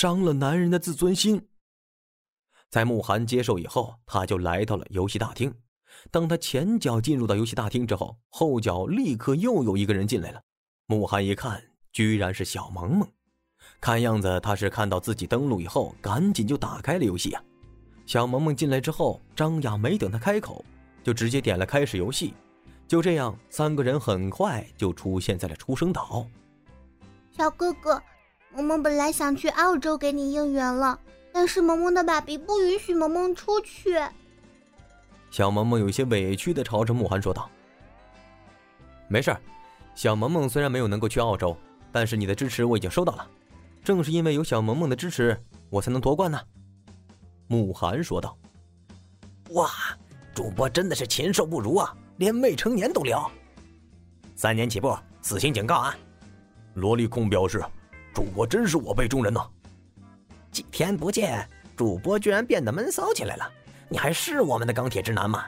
伤了男人的自尊心。在慕寒接受以后，他就来到了游戏大厅。当他前脚进入到游戏大厅之后，后脚立刻又有一个人进来了。慕寒一看，居然是小萌萌。看样子他是看到自己登录以后，赶紧就打开了游戏啊。小萌萌进来之后，张雅没等他开口，就直接点了开始游戏。就这样，三个人很快就出现在了出生岛。小哥哥，萌萌本来想去澳洲给你应援了，但是萌萌的爸比不允许萌萌出去。小萌萌有些委屈的朝着慕寒说道：“没事小萌萌虽然没有能够去澳洲，但是你的支持我已经收到了。正是因为有小萌萌的支持，我才能夺冠呢。”慕寒说道。“哇，主播真的是禽兽不如啊，连未成年都聊。三年起步，死刑警告啊！”萝莉控表示：“主播真是我辈中人呐。”几天不见，主播居然变得闷骚起来了。你还是我们的钢铁直男吗？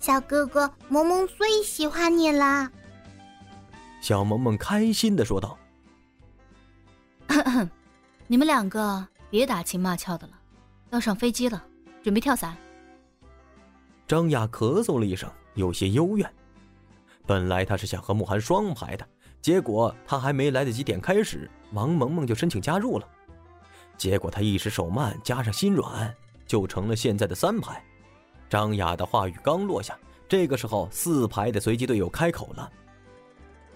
小哥哥，萌萌最喜欢你啦！小萌萌开心的说道：“ 你们两个别打情骂俏的了，要上飞机了，准备跳伞。”张雅咳嗽了一声，有些幽怨。本来他是想和慕寒双排的，结果他还没来得及点开始，王萌萌就申请加入了。结果他一时手慢，加上心软。就成了现在的三排。张雅的话语刚落下，这个时候四排的随机队友开口了：“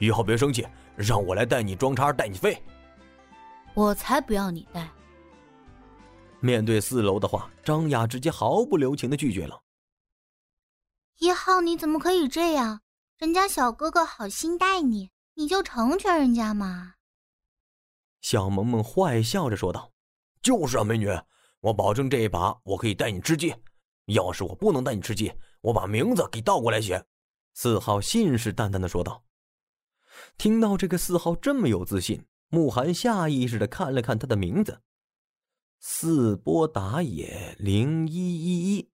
一号别生气，让我来带你装叉，带你飞。”我才不要你带！面对四楼的话，张雅直接毫不留情的拒绝了。一号，你怎么可以这样？人家小哥哥好心带你，你就成全人家嘛！小萌萌坏笑着说道：“就是啊，美女。”我保证这一把我可以带你吃鸡，要是我不能带你吃鸡，我把名字给倒过来写。”四号信誓旦旦的说道。听到这个四号这么有自信，慕寒下意识的看了看他的名字：四波打野零一一一。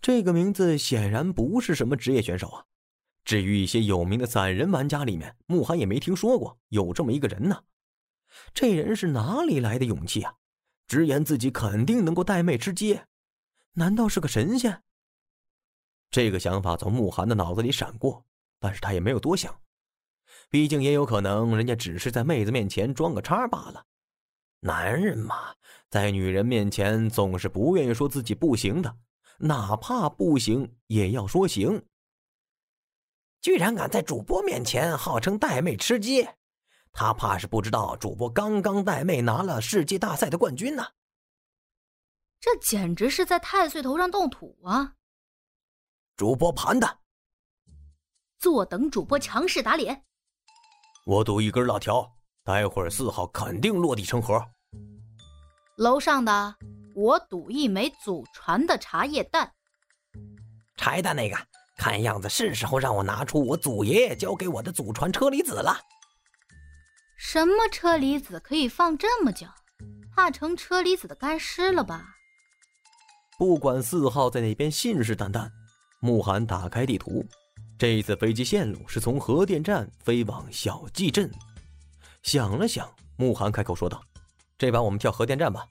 这个名字显然不是什么职业选手啊。至于一些有名的散人玩家里面，慕寒也没听说过有这么一个人呢。这人是哪里来的勇气啊？直言自己肯定能够带妹吃鸡，难道是个神仙？这个想法从慕寒的脑子里闪过，但是他也没有多想，毕竟也有可能人家只是在妹子面前装个叉罢了。男人嘛，在女人面前总是不愿意说自己不行的，哪怕不行也要说行。居然敢在主播面前号称带妹吃鸡！他怕是不知道主播刚刚带妹拿了世界大赛的冠军呢。这简直是在太岁头上动土啊！主播盘的，坐等主播强势打脸。我赌一根辣条，待会儿四号肯定落地成盒。楼上的，我赌一枚祖传的茶叶蛋。柴蛋那个，看样子是时候让我拿出我祖爷爷教给我的祖传车厘子了。什么车厘子可以放这么久？怕成车厘子的干尸了吧？不管四号在那边信誓旦旦，慕寒打开地图，这一次飞机线路是从核电站飞往小季镇。想了想，慕寒开口说道：“这把我们跳核电站吧。”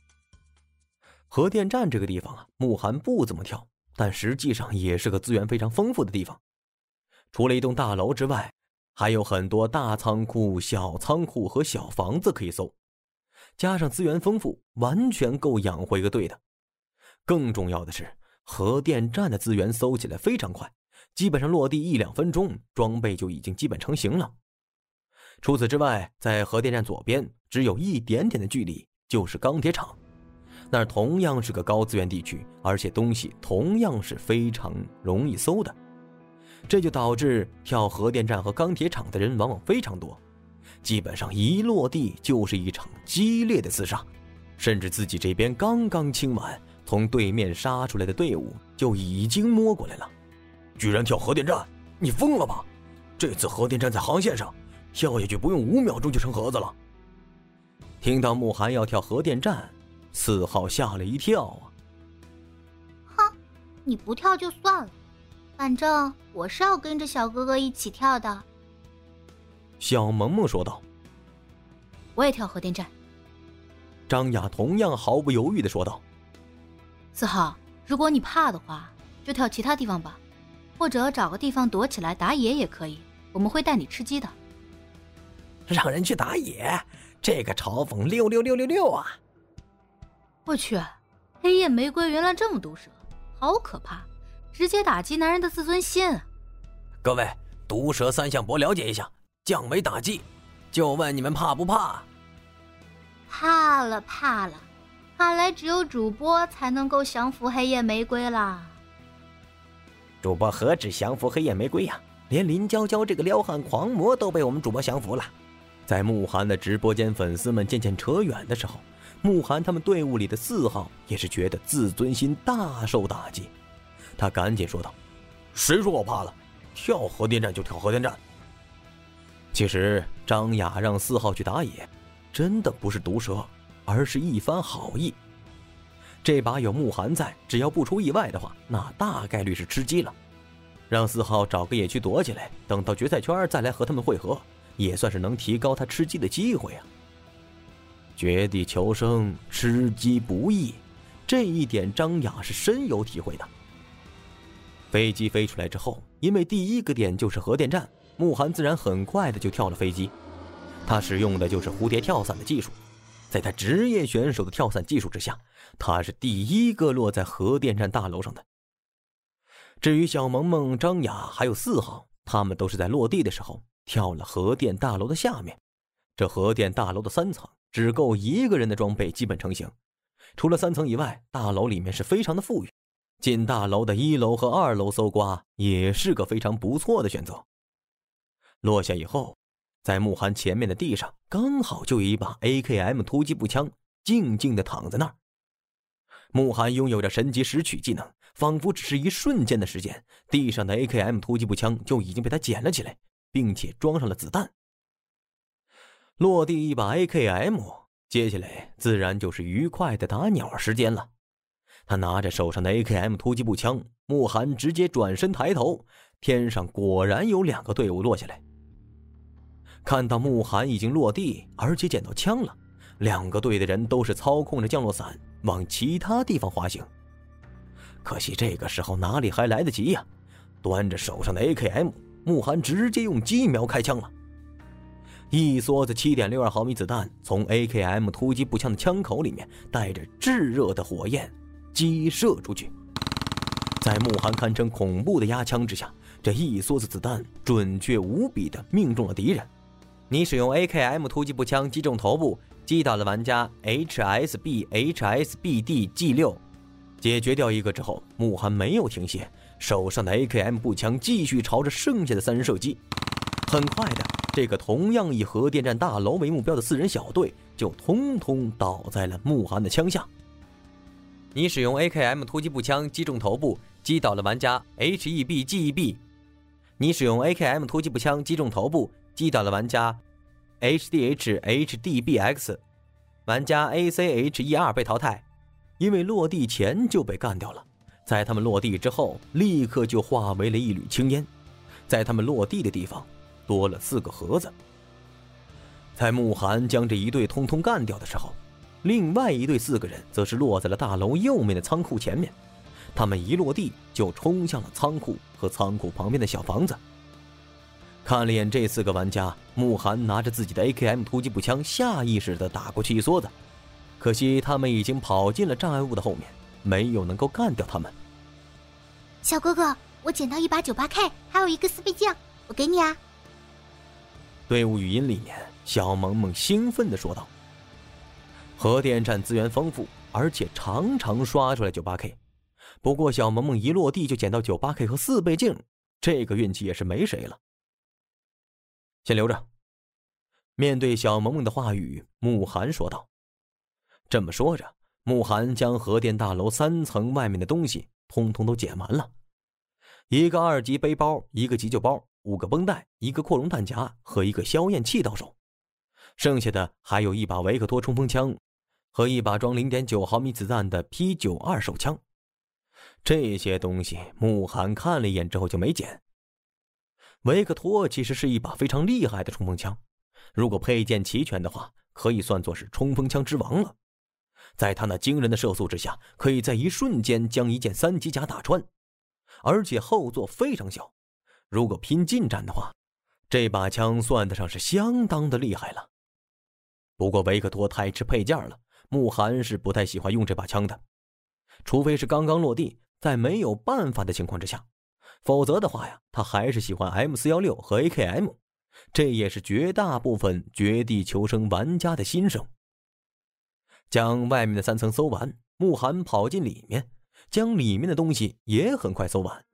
核电站这个地方啊，慕寒不怎么跳，但实际上也是个资源非常丰富的地方。除了一栋大楼之外，还有很多大仓库、小仓库和小房子可以搜，加上资源丰富，完全够养活一个队的。更重要的是，核电站的资源搜起来非常快，基本上落地一两分钟，装备就已经基本成型了。除此之外，在核电站左边只有一点点的距离就是钢铁厂，那儿同样是个高资源地区，而且东西同样是非常容易搜的。这就导致跳核电站和钢铁厂的人往往非常多，基本上一落地就是一场激烈的厮杀，甚至自己这边刚刚清完，从对面杀出来的队伍就已经摸过来了。居然跳核电站，你疯了吧？这次核电站在航线上，跳下去不用五秒钟就成盒子了。听到慕寒要跳核电站，四号吓了一跳啊！哼，你不跳就算了。反正我是要跟着小哥哥一起跳的。”小萌萌说道。“我也跳核电站。”张雅同样毫不犹豫的说道：“四号，如果你怕的话，就跳其他地方吧，或者找个地方躲起来打野也可以。我们会带你吃鸡的。”让人去打野，这个嘲讽六六六六六啊！我去，黑夜玫瑰原来这么毒舌，好可怕，直接打击男人的自尊心。各位，毒舌三项博了解一下，降维打击，就问你们怕不怕？怕了，怕了，看来只有主播才能够降服黑夜玫瑰啦。主播何止降服黑夜玫瑰呀，连林娇娇这个撩汉狂魔都被我们主播降服了。在慕寒的直播间，粉丝们渐渐扯远的时候，慕寒他们队伍里的四号也是觉得自尊心大受打击。他赶紧说道：“谁说我怕了？跳核电站就跳核电站。”其实张雅让四号去打野，真的不是毒舌，而是一番好意。这把有慕寒在，只要不出意外的话，那大概率是吃鸡了。让四号找个野区躲起来，等到决赛圈再来和他们会合。也算是能提高他吃鸡的机会啊！绝地求生，吃鸡不易，这一点张雅是深有体会的。飞机飞出来之后，因为第一个点就是核电站，慕寒自然很快的就跳了飞机。他使用的就是蝴蝶跳伞的技术，在他职业选手的跳伞技术之下，他是第一个落在核电站大楼上的。至于小萌萌、张雅还有四号，他们都是在落地的时候。跳了核电大楼的下面，这核电大楼的三层只够一个人的装备基本成型。除了三层以外，大楼里面是非常的富裕。进大楼的一楼和二楼搜刮也是个非常不错的选择。落下以后，在慕寒前面的地上刚好就有一把 AKM 突击步枪，静静的躺在那儿。慕寒拥有着神级拾取技能，仿佛只是一瞬间的时间，地上的 AKM 突击步枪就已经被他捡了起来。并且装上了子弹。落地一把 AKM，接下来自然就是愉快的打鸟时间了。他拿着手上的 AKM 突击步枪，慕寒直接转身抬头，天上果然有两个队伍落下来。看到慕寒已经落地，而且捡到枪了，两个队的人都是操控着降落伞往其他地方滑行。可惜这个时候哪里还来得及呀？端着手上的 AKM。慕寒直接用机瞄开枪了，一梭子七点六二毫米子弹从 AKM 突击步枪的枪口里面带着炙热的火焰击射出去，在慕寒堪称恐怖的压枪之下，这一梭子子弹准确无比的命中了敌人。你使用 AKM 突击步枪击中头部，击倒了玩家 HSB HSBD G 六，解决掉一个之后，慕寒没有停歇。手上的 AKM 步枪继续朝着剩下的三人射击，很快的，这个同样以核电站大楼为目标的四人小队就通通倒在了慕寒的枪下。你使用 AKM 突击步枪击中头部，击倒了玩家 HEBGEB。你使用 AKM 突击步枪击中头部，击倒了玩家 HDHHDBX。玩家 ACHE2 被淘汰，因为落地前就被干掉了。在他们落地之后，立刻就化为了一缕青烟。在他们落地的地方，多了四个盒子。在慕寒将这一队通通干掉的时候，另外一队四个人则是落在了大楼右面的仓库前面。他们一落地就冲向了仓库和仓库旁边的小房子。看了眼这四个玩家，慕寒拿着自己的 AKM 突击步枪，下意识地打过去一梭子。可惜他们已经跑进了障碍物的后面。没有能够干掉他们。小哥哥，我捡到一把九八 K，还有一个四倍镜，我给你啊。队伍语音里面，小萌萌兴奋的说道：“核电站资源丰富，而且常常刷出来九八 K。不过小萌萌一落地就捡到九八 K 和四倍镜，这个运气也是没谁了。先留着。”面对小萌萌的话语，慕寒说道：“这么说着。”慕寒将核电大楼三层外面的东西通通都捡完了，一个二级背包，一个急救包，五个绷带，一个扩容弹夹和一个消焰器到手，剩下的还有一把维克托冲锋枪和一把装零点九毫米子弹的 P 九二手枪。这些东西慕寒看了一眼之后就没捡。维克托其实是一把非常厉害的冲锋枪，如果配件齐全的话，可以算作是冲锋枪之王了。在他那惊人的射速之下，可以在一瞬间将一件三级甲打穿，而且后座非常小。如果拼近战的话，这把枪算得上是相当的厉害了。不过维克多太吃配件了，慕寒是不太喜欢用这把枪的，除非是刚刚落地，在没有办法的情况之下，否则的话呀，他还是喜欢 M 四幺六和 AKM，这也是绝大部分绝地求生玩家的心声。将外面的三层搜完，慕寒跑进里面，将里面的东西也很快搜完。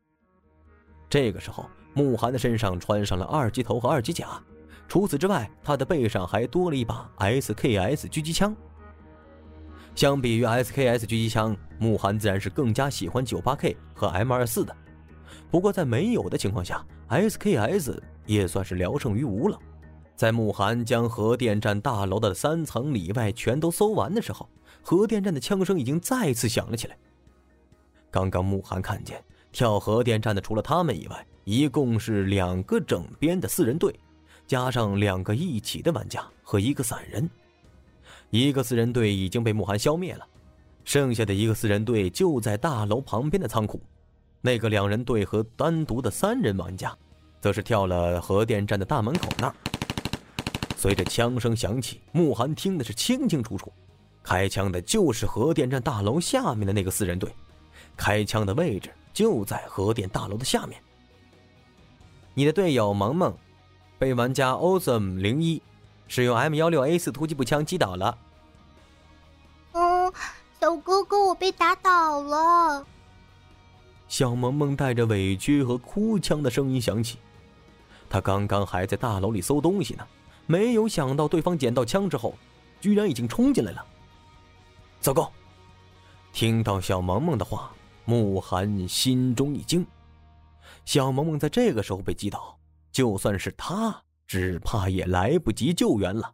这个时候。慕寒的身上穿上了二级头和二级甲，除此之外，他的背上还多了一把 SKS 狙击枪。相比于 SKS 狙击枪，慕寒自然是更加喜欢 98K 和 M24 的。不过在没有的情况下，SKS 也算是聊胜于无了。在慕寒将核电站大楼的三层里外全都搜完的时候，核电站的枪声已经再次响了起来。刚刚慕寒看见跳核电站的除了他们以外，一共是两个整编的四人队，加上两个一起的玩家和一个散人。一个四人队已经被慕寒消灭了，剩下的一个四人队就在大楼旁边的仓库。那个两人队和单独的三人玩家，则是跳了核电站的大门口那儿。随着枪声响起，慕寒听的是清清楚楚，开枪的就是核电站大楼下面的那个四人队，开枪的位置就在核电大楼的下面。你的队友萌萌，被玩家 Awesome 零一使用 M 幺六 A 四突击步枪击倒了。嗯，小哥哥，我被打倒了。小萌萌带着委屈和哭腔的声音响起。他刚刚还在大楼里搜东西呢，没有想到对方捡到枪之后，居然已经冲进来了。糟糕！听到小萌萌的话，慕寒心中一惊。小萌萌在这个时候被击倒，就算是他，只怕也来不及救援了。